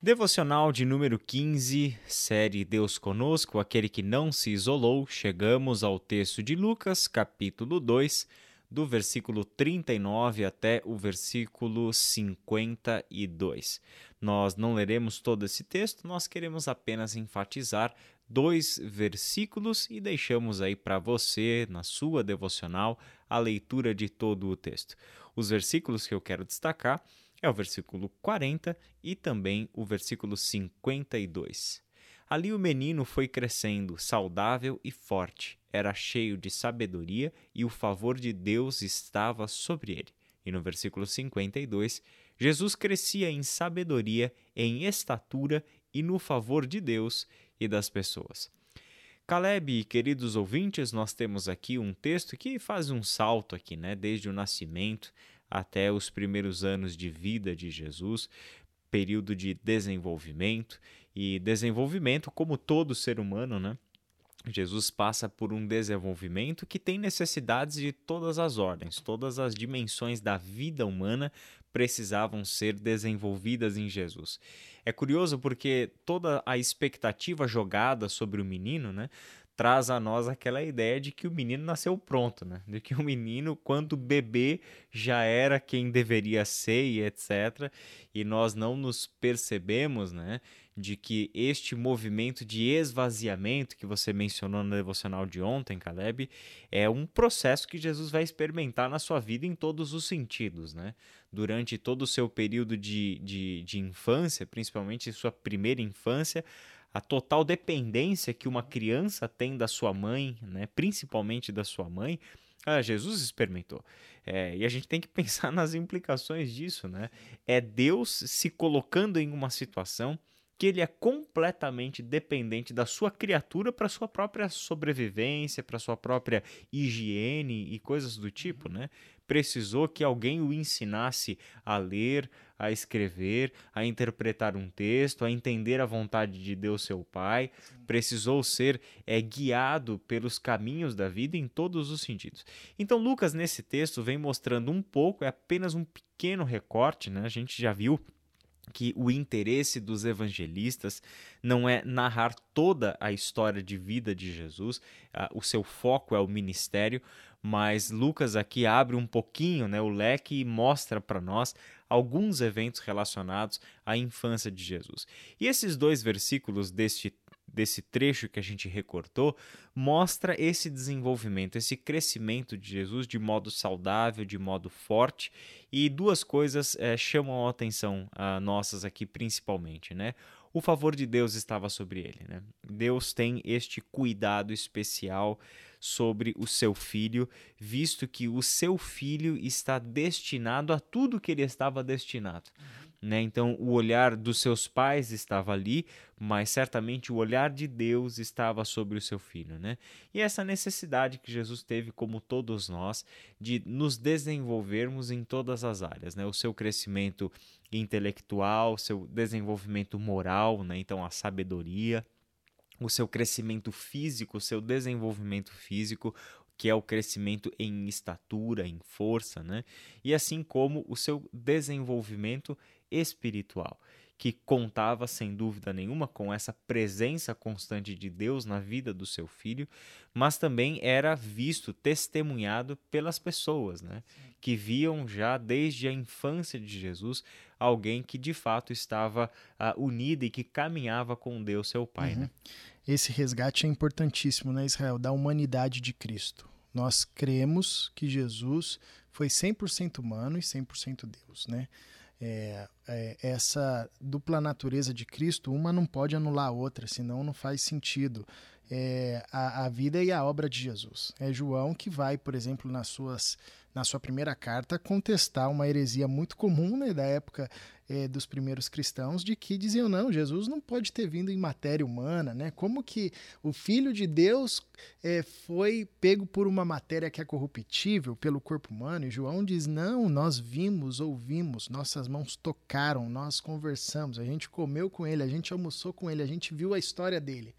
Devocional de número 15, série Deus Conosco, aquele que não se isolou. Chegamos ao texto de Lucas, capítulo 2, do versículo 39 até o versículo 52. Nós não leremos todo esse texto, nós queremos apenas enfatizar dois versículos e deixamos aí para você, na sua devocional, a leitura de todo o texto. Os versículos que eu quero destacar é o versículo 40 e também o versículo 52. Ali o menino foi crescendo, saudável e forte, era cheio de sabedoria e o favor de Deus estava sobre ele. E no versículo 52, Jesus crescia em sabedoria, em estatura e no favor de Deus e das pessoas. Caleb, queridos ouvintes, nós temos aqui um texto que faz um salto aqui, né, desde o nascimento até os primeiros anos de vida de Jesus, período de desenvolvimento e desenvolvimento como todo ser humano, né? Jesus passa por um desenvolvimento que tem necessidades de todas as ordens, todas as dimensões da vida humana precisavam ser desenvolvidas em Jesus. É curioso porque toda a expectativa jogada sobre o menino, né, traz a nós aquela ideia de que o menino nasceu pronto, né? De que o menino, quando bebê, já era quem deveria ser e etc. E nós não nos percebemos, né? De que este movimento de esvaziamento que você mencionou no devocional de ontem, Caleb, é um processo que Jesus vai experimentar na sua vida em todos os sentidos, né? Durante todo o seu período de, de, de infância, principalmente sua primeira infância, a total dependência que uma criança tem da sua mãe, né, principalmente da sua mãe, ah, Jesus experimentou. É, e a gente tem que pensar nas implicações disso, né? É Deus se colocando em uma situação que ele é completamente dependente da sua criatura para sua própria sobrevivência, para sua própria higiene e coisas do tipo, né? Precisou que alguém o ensinasse a ler, a escrever, a interpretar um texto, a entender a vontade de Deus seu Pai. Precisou ser é, guiado pelos caminhos da vida em todos os sentidos. Então Lucas nesse texto vem mostrando um pouco, é apenas um pequeno recorte, né? A gente já viu que o interesse dos evangelistas não é narrar toda a história de vida de Jesus, o seu foco é o ministério, mas Lucas aqui abre um pouquinho né, o leque e mostra para nós alguns eventos relacionados à infância de Jesus. E esses dois versículos deste desse trecho que a gente recortou, mostra esse desenvolvimento, esse crescimento de Jesus de modo saudável, de modo forte. E duas coisas é, chamam a atenção a nossas aqui principalmente, né? O favor de Deus estava sobre ele, né? Deus tem este cuidado especial sobre o seu filho, visto que o seu filho está destinado a tudo que ele estava destinado. Uhum. Né? Então, o olhar dos seus pais estava ali, mas certamente o olhar de Deus estava sobre o seu filho. Né? E essa necessidade que Jesus teve, como todos nós, de nos desenvolvermos em todas as áreas. Né? O seu crescimento intelectual, seu desenvolvimento moral, né? então a sabedoria o seu crescimento físico, o seu desenvolvimento físico, que é o crescimento em estatura, em força, né? E assim como o seu desenvolvimento espiritual, que contava sem dúvida nenhuma com essa presença constante de Deus na vida do seu filho, mas também era visto, testemunhado pelas pessoas, né? Que viam já desde a infância de Jesus alguém que de fato estava uh, unido e que caminhava com Deus, seu Pai, uhum. né? Esse resgate é importantíssimo, né, Israel, da humanidade de Cristo. Nós cremos que Jesus foi 100% humano e 100% Deus, né? É, é, essa dupla natureza de Cristo, uma não pode anular a outra, senão não faz sentido. É, a, a, vida e a obra de Jesus. É João que vai, por exemplo, nas suas, na sua primeira carta, contestar uma heresia muito comum né, da época é, dos primeiros cristãos de que diziam não, Jesus não pode ter vindo em matéria humana, né? Como que o Filho de Deus é, foi pego por uma matéria que é corruptível pelo corpo humano? E João diz não, nós vimos, ouvimos, nossas mãos tocaram, nós conversamos, a gente comeu com ele, a gente almoçou com ele, a gente viu a história dele.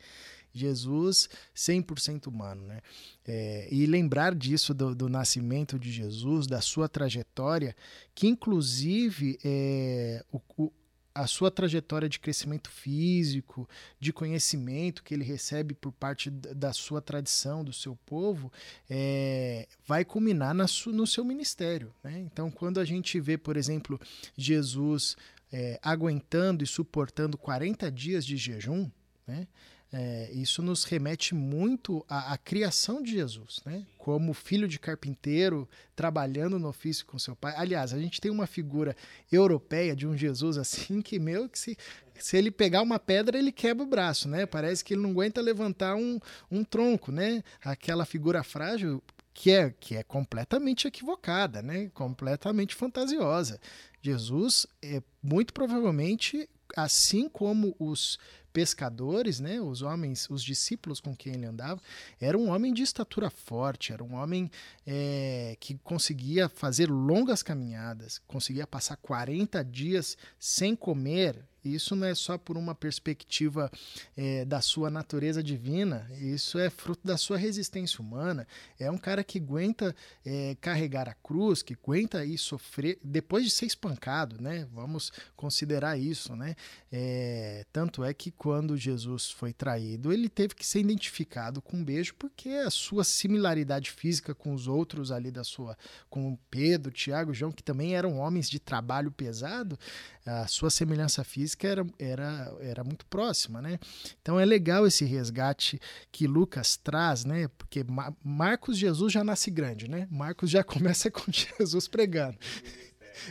Jesus 100% humano, né? É, e lembrar disso do, do, nascimento de Jesus, da sua trajetória, que inclusive é, o, o, a sua trajetória de crescimento físico, de conhecimento que ele recebe por parte da sua tradição, do seu povo, é, vai culminar na su, no seu ministério. Né? Então, quando a gente vê, por exemplo, Jesus é, aguentando e suportando 40 dias de jejum, né? É, isso nos remete muito à, à, criação de Jesus, né? Como filho de carpinteiro, trabalhando no ofício com seu pai. Aliás, a gente tem uma figura europeia de um Jesus assim que, meu, que se, se ele pegar uma pedra, ele quebra o braço, né? Parece que ele não aguenta levantar um, um tronco, né? Aquela figura frágil que é, que é completamente equivocada, né? Completamente fantasiosa. Jesus, é, muito provavelmente, assim como os pescadores, né, os homens, os discípulos com quem ele andava, era um homem de estatura forte, era um homem é, que conseguia fazer longas caminhadas, conseguia passar 40 dias sem comer, isso não é só por uma perspectiva é, da sua natureza divina, isso é fruto da sua resistência humana. É um cara que aguenta é, carregar a cruz, que aguenta aí sofrer, depois de ser espancado, né? Vamos considerar isso, né? É, tanto é que quando Jesus foi traído, ele teve que ser identificado com um beijo, porque a sua similaridade física com os outros ali da sua, com Pedro, Tiago, João, que também eram homens de trabalho pesado, a sua semelhança física era, era, era muito próxima, né? Então é legal esse resgate que Lucas traz, né? Porque Marcos Jesus já nasce grande, né? Marcos já começa com Jesus pregando.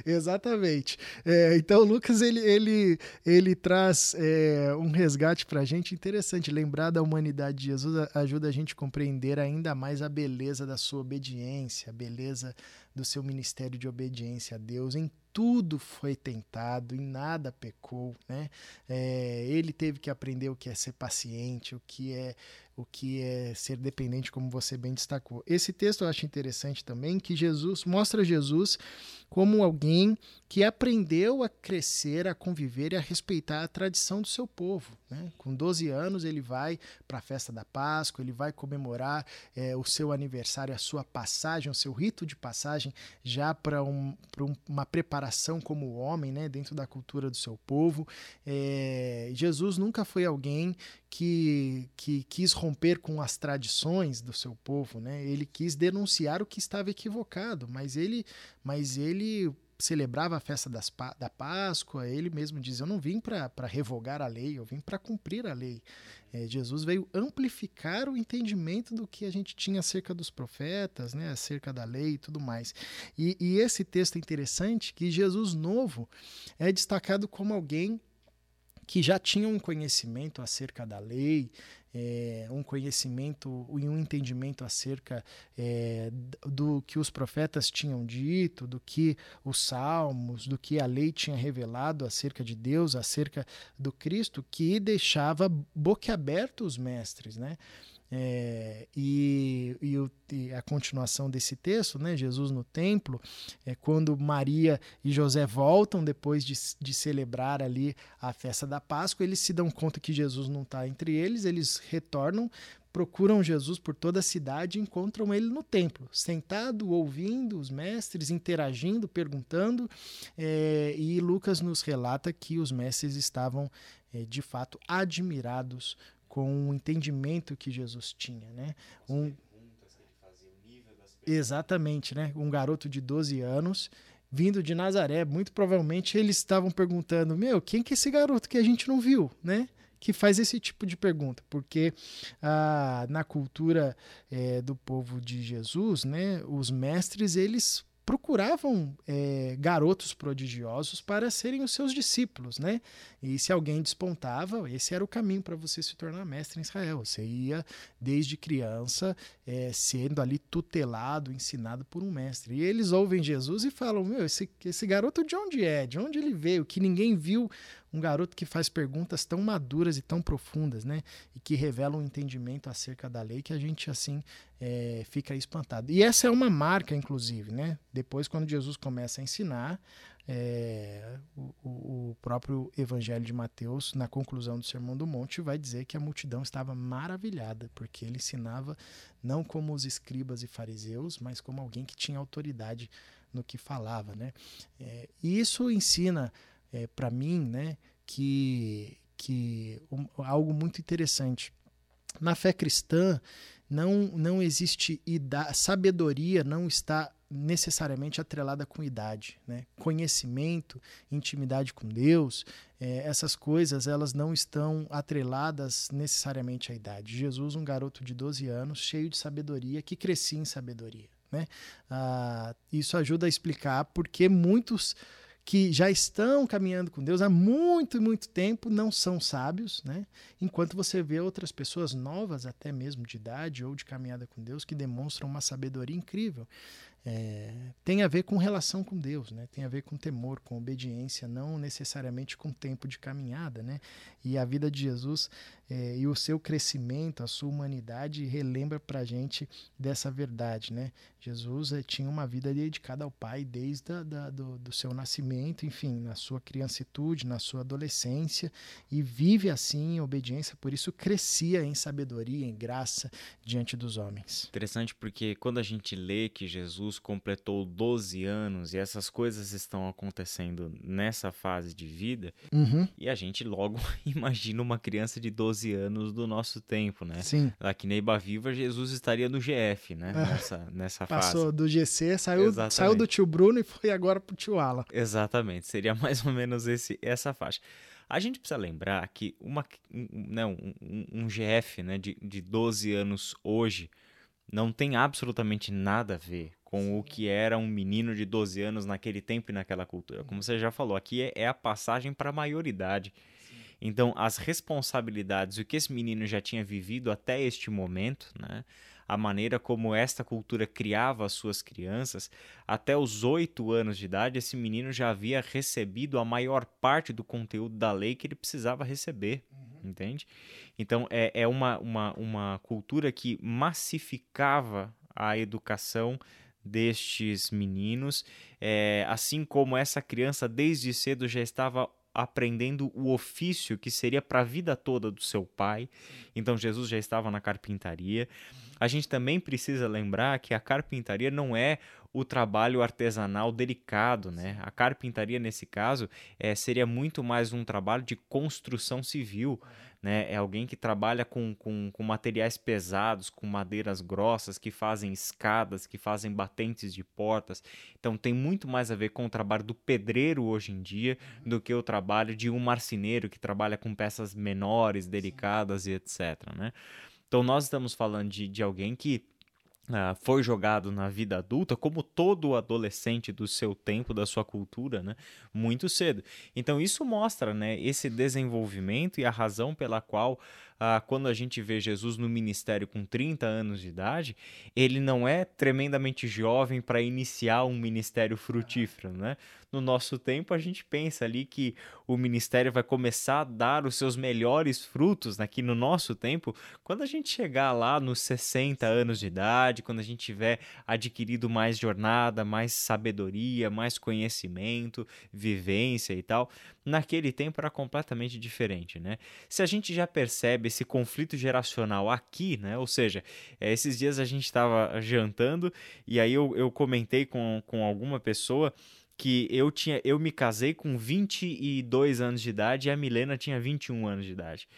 Exatamente. É, então, Lucas ele, ele, ele traz é, um resgate para a gente interessante. Lembrar da humanidade de Jesus ajuda a gente a compreender ainda mais a beleza da sua obediência, a beleza do seu ministério de obediência a Deus em tudo foi tentado, em nada pecou, né? É, ele teve que aprender o que é ser paciente, o que é o que é ser dependente, como você bem destacou. Esse texto eu acho interessante também, que Jesus mostra Jesus como alguém que aprendeu a crescer, a conviver e a respeitar a tradição do seu povo. Né? Com 12 anos, ele vai para a festa da Páscoa, ele vai comemorar é, o seu aniversário, a sua passagem, o seu rito de passagem, já para um, um, uma preparação como homem né, dentro da cultura do seu povo. É, Jesus nunca foi alguém que, que quis romper com as tradições do seu povo, né? Ele quis denunciar o que estava equivocado, mas ele, mas ele celebrava a festa das, da Páscoa, ele mesmo diz: Eu não vim para revogar a lei, eu vim para cumprir a lei. É, Jesus veio amplificar o entendimento do que a gente tinha acerca dos profetas, né, acerca da lei e tudo mais. E, e esse texto é interessante que Jesus novo é destacado como alguém que já tinham um conhecimento acerca da lei, é, um conhecimento e um entendimento acerca é, do que os profetas tinham dito, do que os salmos, do que a lei tinha revelado acerca de Deus, acerca do Cristo, que deixava boquiaberto os mestres, né? É, e, e, o, a continuação desse texto, né, Jesus no templo, é quando Maria e José voltam depois de, de celebrar ali a festa da Páscoa, eles se dão conta que Jesus não está entre eles, eles retornam, procuram Jesus por toda a cidade e encontram ele no templo, sentado, ouvindo os mestres, interagindo, perguntando, é, e Lucas nos relata que os mestres estavam é, de fato admirados com o entendimento que Jesus tinha, né? Um Exatamente, né? Um garoto de 12 anos vindo de Nazaré, muito provavelmente eles estavam perguntando: "Meu, quem que é esse garoto que a gente não viu, né?" que faz esse tipo de pergunta, porque ah, na cultura é, do povo de Jesus, né, os mestres eles procuravam é, garotos prodigiosos para serem os seus discípulos, né? E se alguém despontava, esse era o caminho para você se tornar mestre em Israel. Você ia desde criança é, sendo ali tutelado, ensinado por um mestre. E eles ouvem Jesus e falam: Meu, esse, esse garoto de onde é? De onde ele veio? Que ninguém viu um garoto que faz perguntas tão maduras e tão profundas, né? E que revelam um entendimento acerca da lei que a gente assim é, fica espantado. E essa é uma marca, inclusive, né? Depois, quando Jesus começa a ensinar, é, o, o, próprio Evangelho de Mateus, na conclusão do Sermão do Monte, vai dizer que a multidão estava maravilhada, porque ele ensinava não como os escribas e fariseus, mas como alguém que tinha autoridade no que falava. Né? É, e isso ensina é, para mim, né, que, que um, algo muito interessante. Na fé cristã, não, não existe idade, sabedoria não está necessariamente atrelada com idade, né? Conhecimento, intimidade com Deus, é, essas coisas elas não estão atreladas necessariamente à idade. Jesus, um garoto de 12 anos, cheio de sabedoria, que crescia em sabedoria, né? Ah, isso ajuda a explicar porque muitos que já estão caminhando com Deus há muito muito tempo não são sábios, né? Enquanto você vê outras pessoas novas, até mesmo de idade ou de caminhada com Deus, que demonstram uma sabedoria incrível é, tem a ver com relação com Deus, né? tem a ver com temor, com obediência, não necessariamente com tempo de caminhada. Né? E a vida de Jesus é, e o seu crescimento, a sua humanidade, relembra para a gente dessa verdade. Né? Jesus é, tinha uma vida dedicada ao Pai desde a, da, do, do seu nascimento, enfim, na sua criancitude, na sua adolescência, e vive assim em obediência, por isso crescia em sabedoria, em graça diante dos homens. Interessante porque quando a gente lê que Jesus completou 12 anos e essas coisas estão acontecendo nessa fase de vida, uhum. e a gente logo imagina uma criança de 12 anos do nosso tempo, né? Sim. Aqui na Iba Viva, Jesus estaria no GF, né? É. Nessa, nessa fase. Passou do GC, saiu, saiu do tio Bruno e foi agora pro tio Alan. Exatamente, seria mais ou menos esse, essa faixa. A gente precisa lembrar que uma, um, não, né, um, um GF né, de, de 12 anos hoje não tem absolutamente nada a ver com Sim. o que era um menino de 12 anos naquele tempo e naquela cultura. Como você já falou, aqui é, é a passagem para a maioridade. Então, as responsabilidades, o que esse menino já tinha vivido até este momento, né? a maneira como esta cultura criava as suas crianças, até os oito anos de idade, esse menino já havia recebido a maior parte do conteúdo da lei que ele precisava receber, uhum. entende? Então, é, é uma, uma, uma cultura que massificava a educação destes meninos, é, assim como essa criança desde cedo já estava aprendendo o ofício que seria para a vida toda do seu pai. Então Jesus já estava na carpintaria. A gente também precisa lembrar que a carpintaria não é o trabalho artesanal delicado, né? A carpintaria nesse caso é, seria muito mais um trabalho de construção civil né? É alguém que trabalha com, com, com materiais pesados, com madeiras grossas, que fazem escadas, que fazem batentes de portas. Então tem muito mais a ver com o trabalho do pedreiro hoje em dia do que o trabalho de um marceneiro que trabalha com peças menores, delicadas e etc. Né? Então nós estamos falando de, de alguém que Uh, foi jogado na vida adulta, como todo adolescente do seu tempo, da sua cultura, né? muito cedo. Então, isso mostra né, esse desenvolvimento e a razão pela qual ah, quando a gente vê Jesus no ministério com 30 anos de idade, ele não é tremendamente jovem para iniciar um ministério frutífero, né? No nosso tempo, a gente pensa ali que o ministério vai começar a dar os seus melhores frutos aqui no nosso tempo, quando a gente chegar lá nos 60 anos de idade, quando a gente tiver adquirido mais jornada, mais sabedoria, mais conhecimento, vivência e tal. Naquele tempo era completamente diferente, né? Se a gente já percebe esse conflito geracional aqui, né? Ou seja, é, esses dias a gente estava jantando e aí eu, eu comentei com, com alguma pessoa que eu tinha eu me casei com 22 anos de idade e a Milena tinha 21 anos de idade.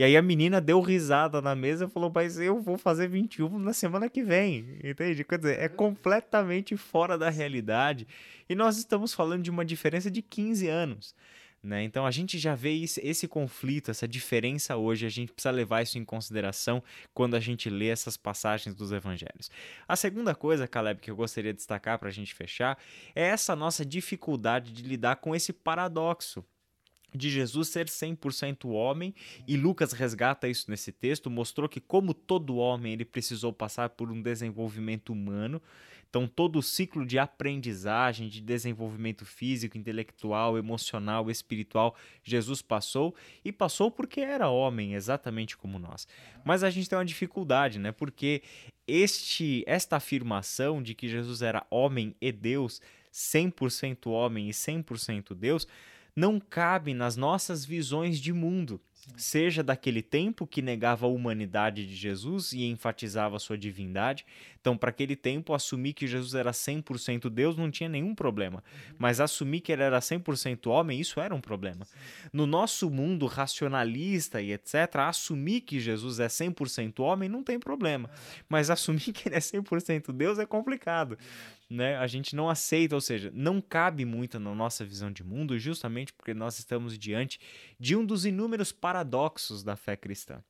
E aí a menina deu risada na mesa e falou: Mas eu vou fazer 21 na semana que vem. Entende? Quer dizer, é completamente fora da realidade. E nós estamos falando de uma diferença de 15 anos. Né? Então a gente já vê esse, esse, conflito, essa diferença hoje, a gente precisa levar isso em consideração quando a gente lê essas passagens dos evangelhos. A segunda coisa, Caleb, que eu gostaria de destacar para a gente fechar, é essa nossa dificuldade de lidar com esse paradoxo de Jesus ser 100% homem, e Lucas resgata isso nesse texto, mostrou que como todo homem ele precisou passar por um desenvolvimento humano, então, todo o ciclo de aprendizagem, de desenvolvimento físico, intelectual, emocional, espiritual, Jesus passou e passou porque era homem, exatamente como nós. Mas a gente tem uma dificuldade, né? Porque este esta afirmação de que Jesus era homem e Deus, 100% homem e 100% Deus, não cabe nas nossas visões de mundo seja daquele tempo que negava a humanidade de Jesus e enfatizava sua divindade. Então, para aquele tempo, assumir que Jesus era 100% Deus não tinha nenhum problema, mas assumir que ele era 100% homem, isso era um problema. No nosso mundo racionalista e etc., assumir que Jesus é 100% homem não tem problema, mas assumir que ele é 100% Deus é complicado né, a gente não aceita, ou seja, não cabe muito na nossa visão de mundo, justamente porque nós estamos diante de um dos inúmeros paradoxos da fé cristã.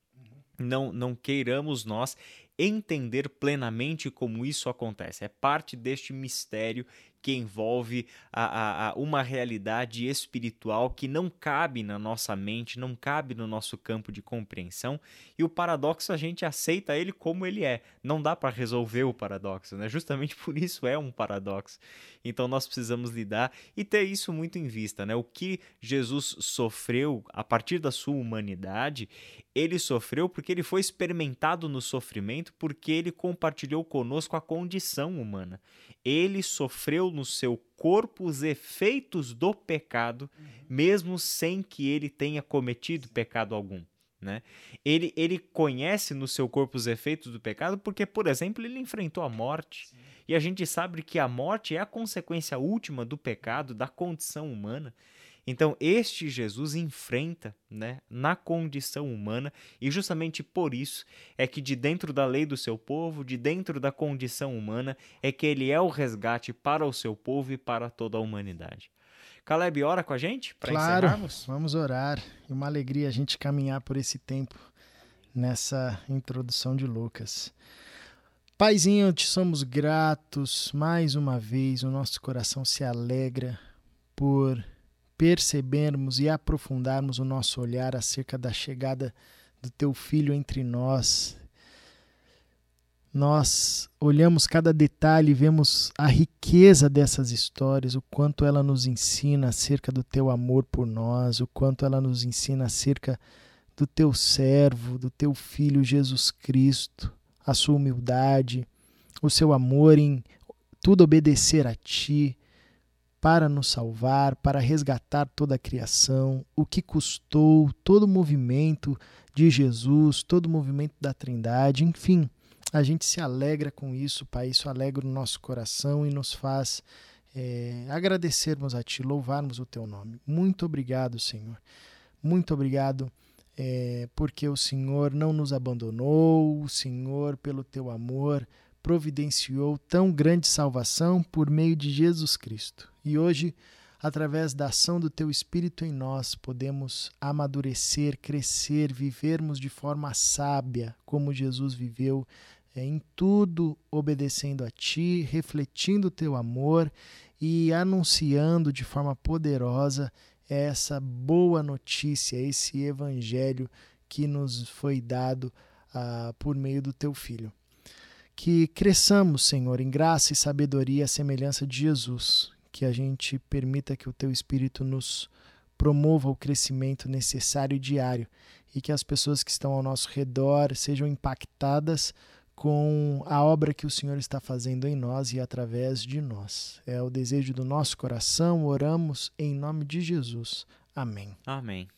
Não, não queiramos nós entender plenamente como isso acontece. É parte deste mistério que envolve a, a, a, uma realidade espiritual que não cabe na nossa mente, não cabe no nosso campo de compreensão, e o paradoxo a gente aceita ele como ele é. Não dá para resolver o paradoxo, né? Justamente por isso é um paradoxo. Então nós precisamos lidar e ter isso muito em vista, né? O que Jesus sofreu a partir da sua humanidade, ele sofreu porque ele foi experimentado no sofrimento, porque ele compartilhou conosco a condição humana ele sofreu no seu corpo os efeitos do pecado, uhum. mesmo sem que ele tenha cometido pecado algum. Né? Ele, ele conhece no seu corpo os efeitos do pecado porque, por exemplo, ele enfrentou a morte. Sim. E a gente sabe que a morte é a consequência última do pecado, da condição humana. Então, este Jesus enfrenta né, na condição humana, e justamente por isso é que, de dentro da lei do seu povo, de dentro da condição humana, é que ele é o resgate para o seu povo e para toda a humanidade. Caleb, ora com a gente para claro, encerrarmos? Vamos orar. E uma alegria a gente caminhar por esse tempo nessa introdução de Lucas. Paizinho, te somos gratos mais uma vez, o nosso coração se alegra por percebermos e aprofundarmos o nosso olhar acerca da chegada do teu filho entre nós. Nós olhamos cada detalhe e vemos a riqueza dessas histórias, o quanto ela nos ensina acerca do teu amor por nós, o quanto ela nos ensina acerca do teu servo, do teu filho Jesus Cristo, a sua humildade, o seu amor em tudo obedecer a ti, para nos salvar, para resgatar toda a criação, o que custou todo o movimento de Jesus, todo o movimento da Trindade, enfim, a gente se alegra com isso, Pai, isso alegra o nosso coração e nos faz é, agradecermos a Ti, louvarmos o Teu nome. Muito obrigado, Senhor. Muito obrigado. É, porque o Senhor não nos abandonou, o Senhor, pelo teu amor, providenciou tão grande salvação por meio de Jesus Cristo. E hoje, através da ação do teu Espírito em nós, podemos amadurecer, crescer, vivermos de forma sábia, como Jesus viveu, é, em tudo obedecendo a ti, refletindo o teu amor e anunciando de forma poderosa essa boa notícia, esse evangelho que nos foi dado uh, por meio do teu filho. Que cresçamos, Senhor, em graça e sabedoria à semelhança de Jesus, que a gente permita que o teu espírito nos promova o crescimento necessário e diário. E que as pessoas que estão ao nosso redor sejam impactadas com a obra que o Senhor está fazendo em nós e através de nós. É o desejo do nosso coração, oramos em nome de Jesus. Amém. Amém.